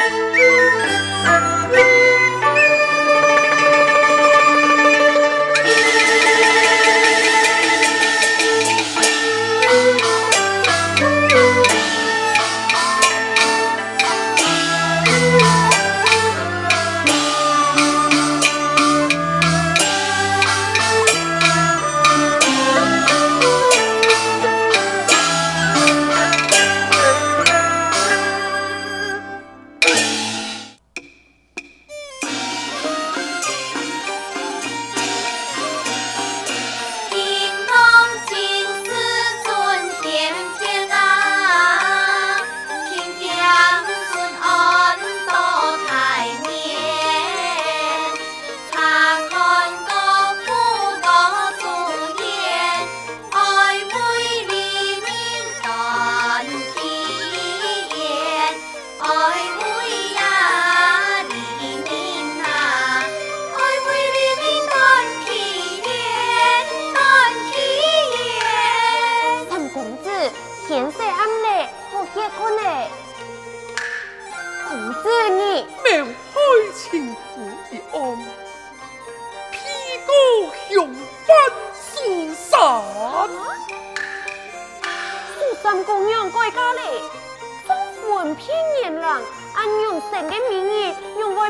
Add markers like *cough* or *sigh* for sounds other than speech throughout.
Música *laughs*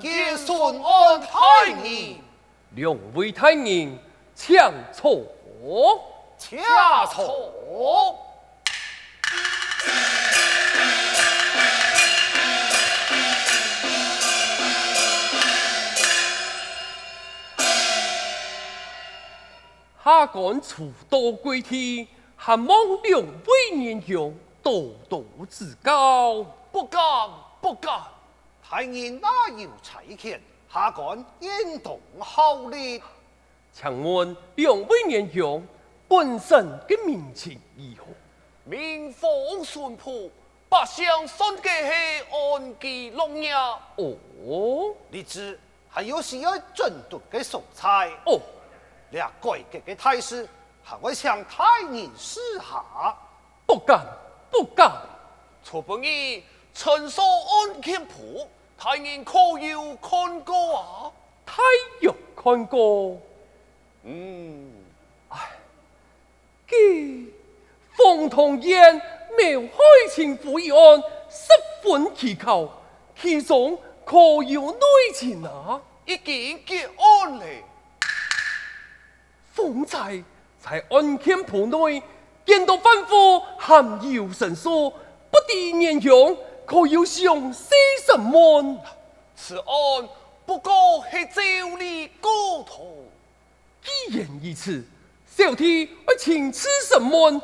见顺安太宁，两位太炎，请坐，请坐。下官初到贵天，还望两位英雄多多指教。不敢不敢，太炎哪有差遣？下官应当效力。请问两位年兄本身的名情如何？民风淳朴，百姓算计系安居乐业。哦，你知还有需要整顿的素材？哦。俩改革的态势，还会向太炎示下？不敢，不敢。初本意陈守安谦仆，太人可有看过啊？太有看过。嗯，唉，给冯同燕苗海情妇一案，十分蹊跷，其中可有内情啊？已经结案了。方才在案件簿内见到吩咐含有神书，不知年兄可有想些什么？此案不过是照例过头。既然如此，小弟我请吃什么，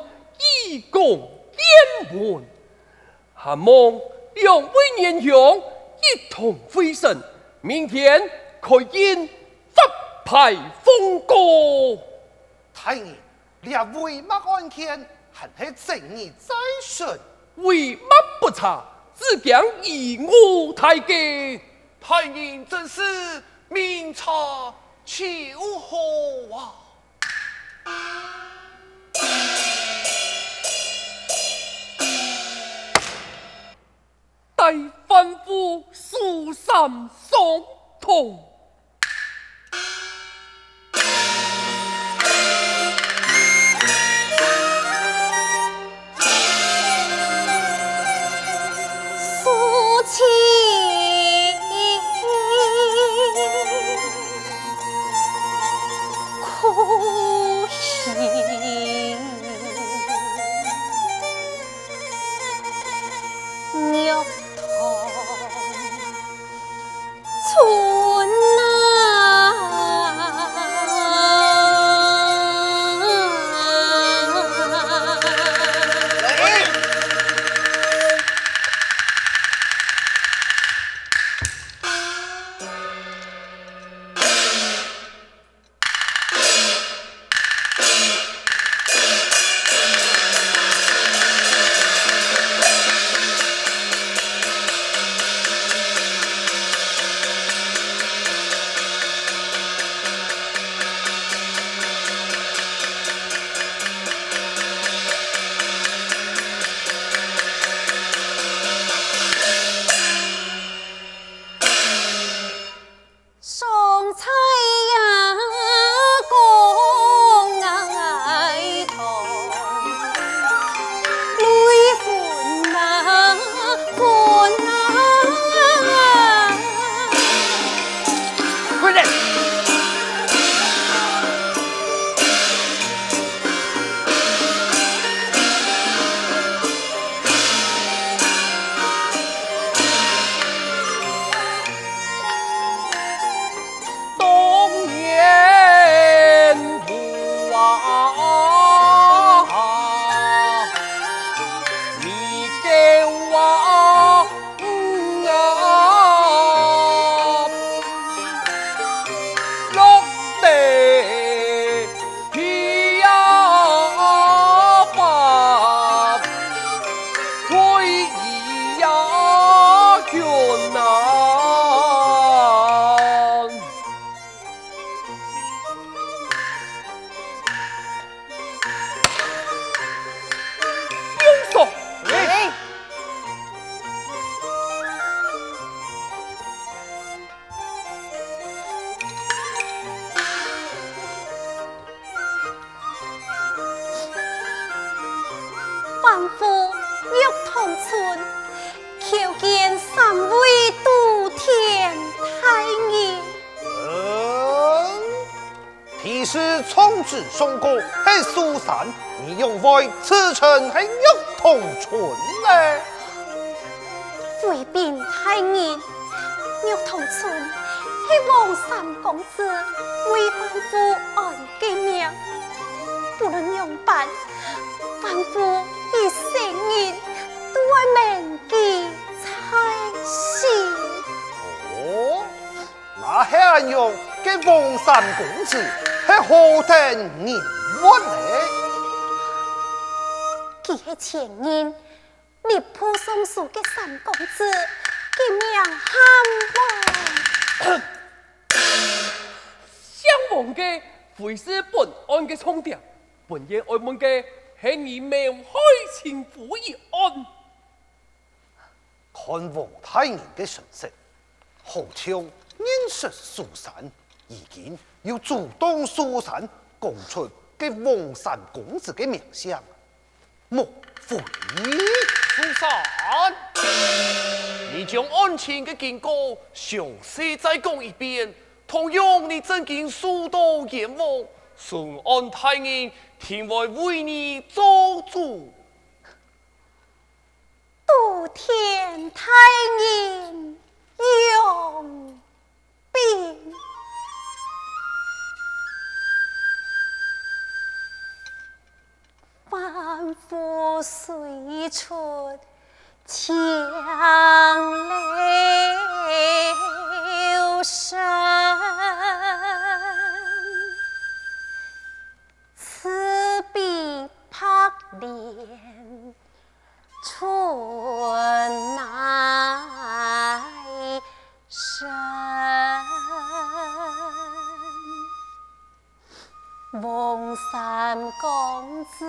以供检问。还望两位年兄一同会审，明天可因发牌封过。太爷，两位乜案件还是正义在审？为乜不查？只讲以我太监。太炎真是明察秋毫啊！待吩咐书上送同。是从子松过，系苏珊，你又为此臣系玉同春呢？回禀太爷，玉同春系王三公子为范夫安嘅命，不论用办，范夫以性命对命记才是。哦，那系用嘅王三公子何等人物呢？佢系前年立铺松树嘅三公子，佢名汉王。相王嘅会是本案嘅重点，本夜爱问嘅系你命开情府一案。看王太爷嘅神色，好像认识苏珊，已经要主动疏散讲出给王三公子的名相，莫非？疏散，你将案情的经过详细再讲一遍，同样你曾经数度阎王，顺安太爷听为为你做主。杜天太爷用兵，万夫虽出强留声，此必拍脸。春乃生，王三公子。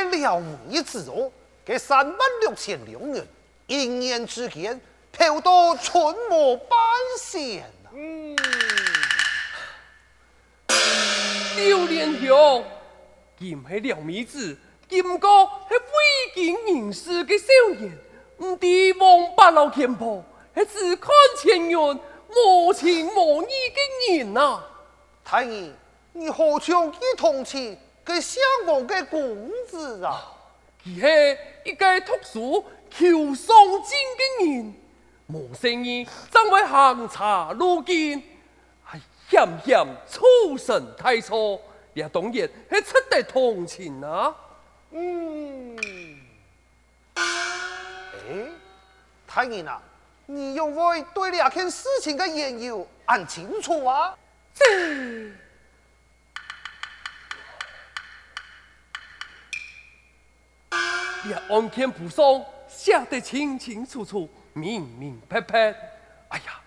纯粹一个撩妹之哦，嘅三万六千两银，一年之间，嫖到春末半仙呐！嗯，刘连雄，今系廖米子，今个系未经人事嘅少年，唔知王八老天婆，系只看前缘，无情无义嘅人啊！太医。你何尝一同情给相王嘅公子啊？佢系一个读书求上进嘅人，无生意，怎会行茶路径？系险险出身太错，也当然系值得同情啊！嗯，太人啊，你有冇对两件事情的缘由按清楚啊？这案件簿上写得清清楚楚、明明白白。哎呀，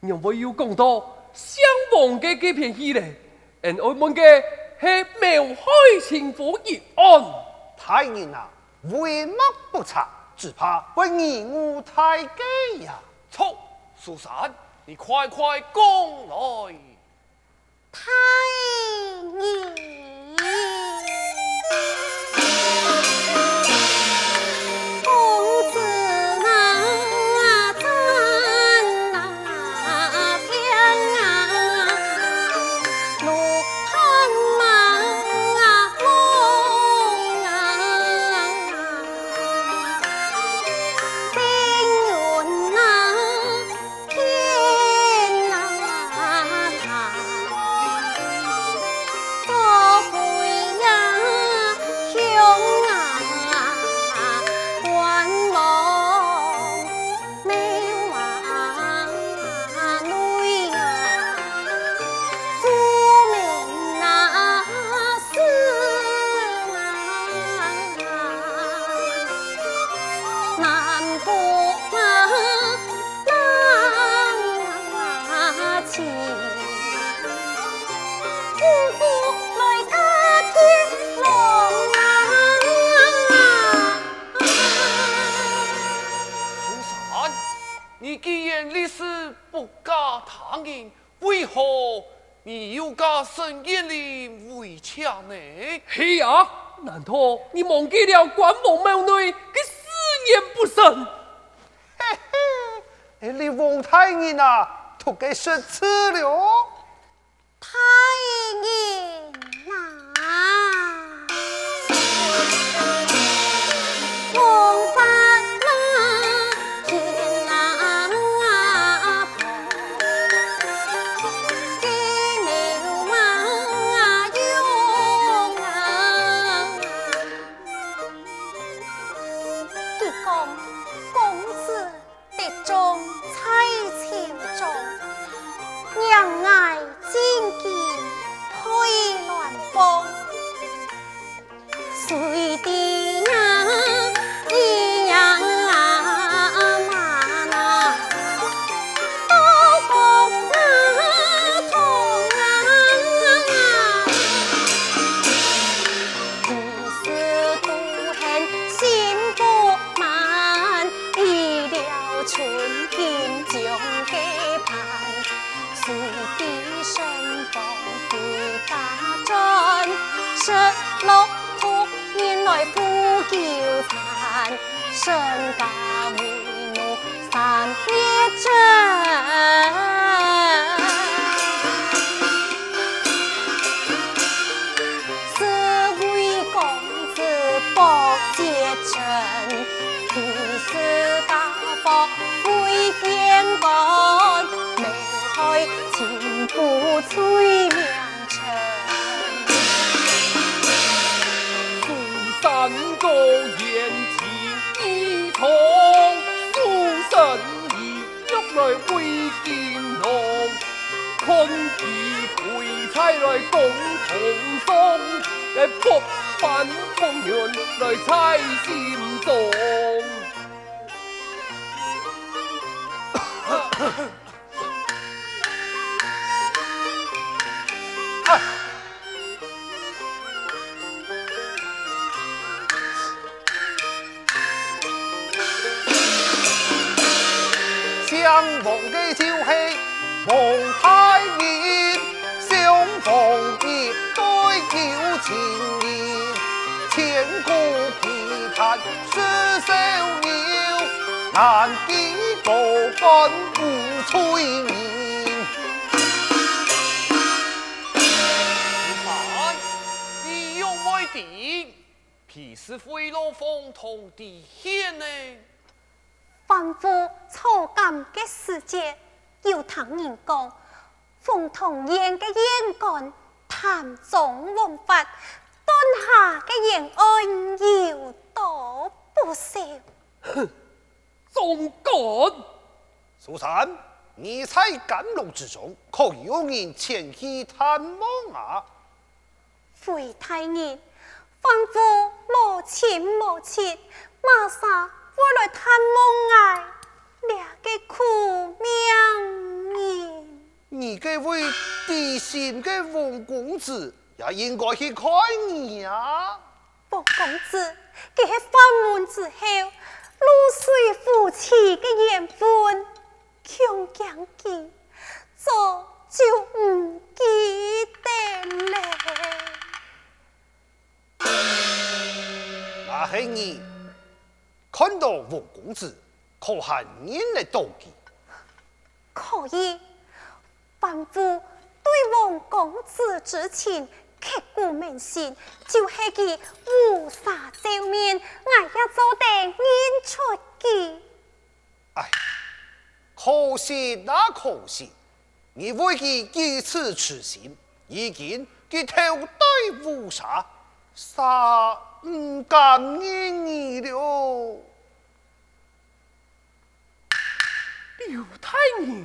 你冇有讲到相望的这片戏嘞？俺我们的是谋害亲夫一案。太人啊，为乜不查？只怕会贻误大计呀！错，苏三，你快快讲来。太爷。深夜里围墙呢？嘿呀！难道你忘记了关王庙内的誓言不成？嘿嘿，你王太爷啊，都给说错了。太爷身家为奴三业真，配菜来共同送，来破板风云来猜心中。相逢的就是王太情人，千古奇谈说 sau 牛，难记多干无催眠。看，你用为敌，皮是飞落风筒的天呢？凡夫草菅的世界，有唐人讲，风筒烟的烟杆，谈中王法，敦下的延安，要多不少。哼，总管。苏三，你在甘露之中，可有人前去探望啊？回太爷，吩咐母亲母亲，马上回来探望我。两个苦命人，你这位地心的王公子也应该去看你啊！王公子，佢喺翻门之后，露水夫妻嘅缘分，强强记，早就唔记得咧。那系你看到王公子。可恨人来妒忌，可以，吩咐对王公子之情刻骨铭心，就是佢乌纱照面，我也做得认出佢。哎，可惜那可惜，你为佢如此痴心，已经佢头戴乌纱，杀唔甘愿你了。刘太爷，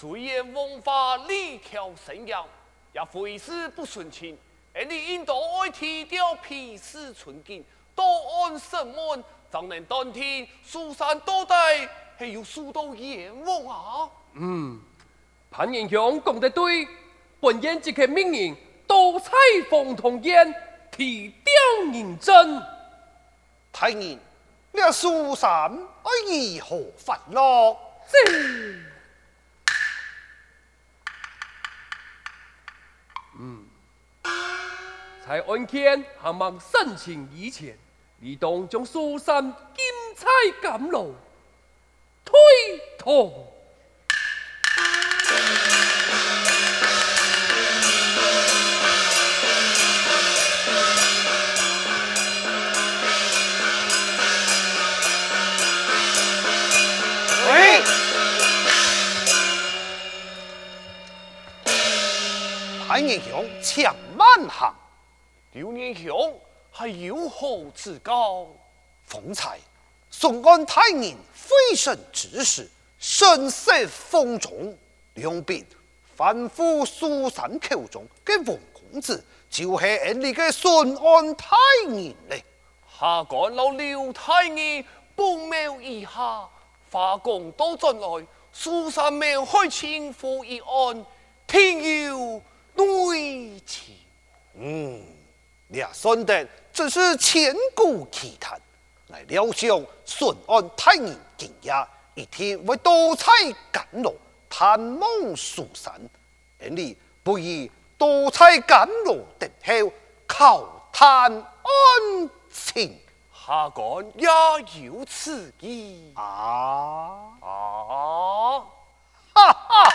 虽然王法力挑神阳，也非是不顺情，而你应当爱提掉皮氏寸金，多安神门，怎能当天疏散多带，还有数到阎王啊？嗯，潘英雄讲得对。本院即刻命令多采凤同烟，提雕认真。太爷，你疏散爱如何发落？嗯，在案件还望申请以前，你当将苏三金钗赶路推脱。潘英雄，请慢行。刘英雄还有何指教？方才宋安太爷飞身之时，声色风中，两边吩咐苏三口中嘅王公子，就系你嘅顺安太爷咧。下官老刘太爷不谋一下，发公都进来，苏三命开清府一案，天有。对情，嗯，你也算得只是千古奇谈。来料想顺安太爷今夜一天为多彩甘露探梦蜀山，而你不以多彩甘露等候靠探安情，下官也有此意啊啊！哈哈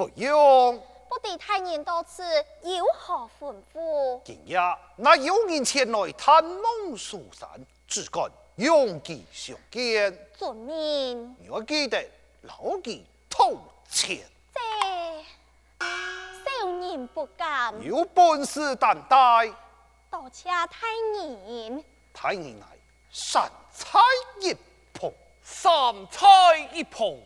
不用。不知太年多次有何吩咐？今夜那有人前来探望苏三，只管勇骑相见。遵命。你要记得牢记偷钱。这小人不敢。有本事担待。多谢太年。太年来三菜一捧，三菜一捧。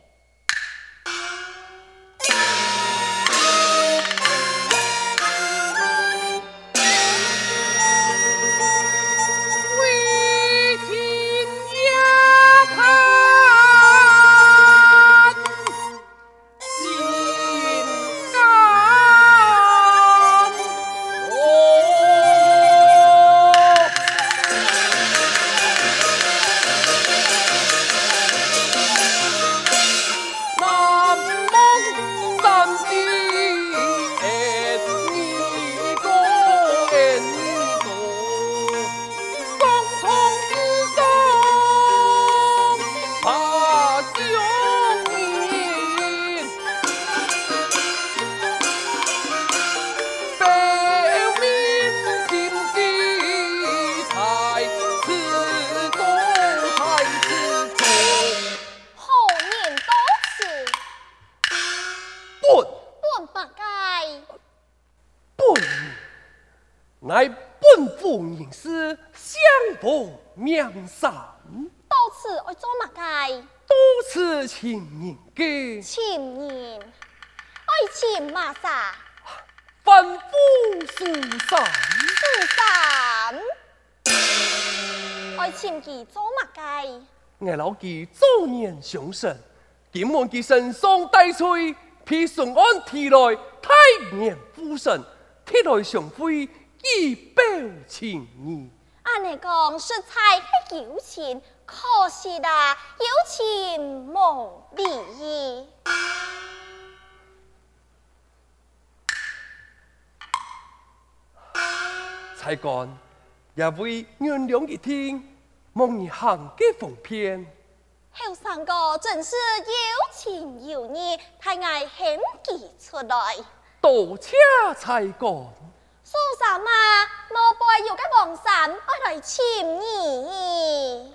做乜嘅？我老记早年相神，今晚佢身上带翠，披顺安提来太年夫神，提来相会以表情意。按你讲实在系有情，可惜啦，有情无理。才干也会原谅一听，望你行嘅奉骗。后三哥真是有情有义，太爱献计出来。才干。苏三啊，老辈有个王三爱来请你。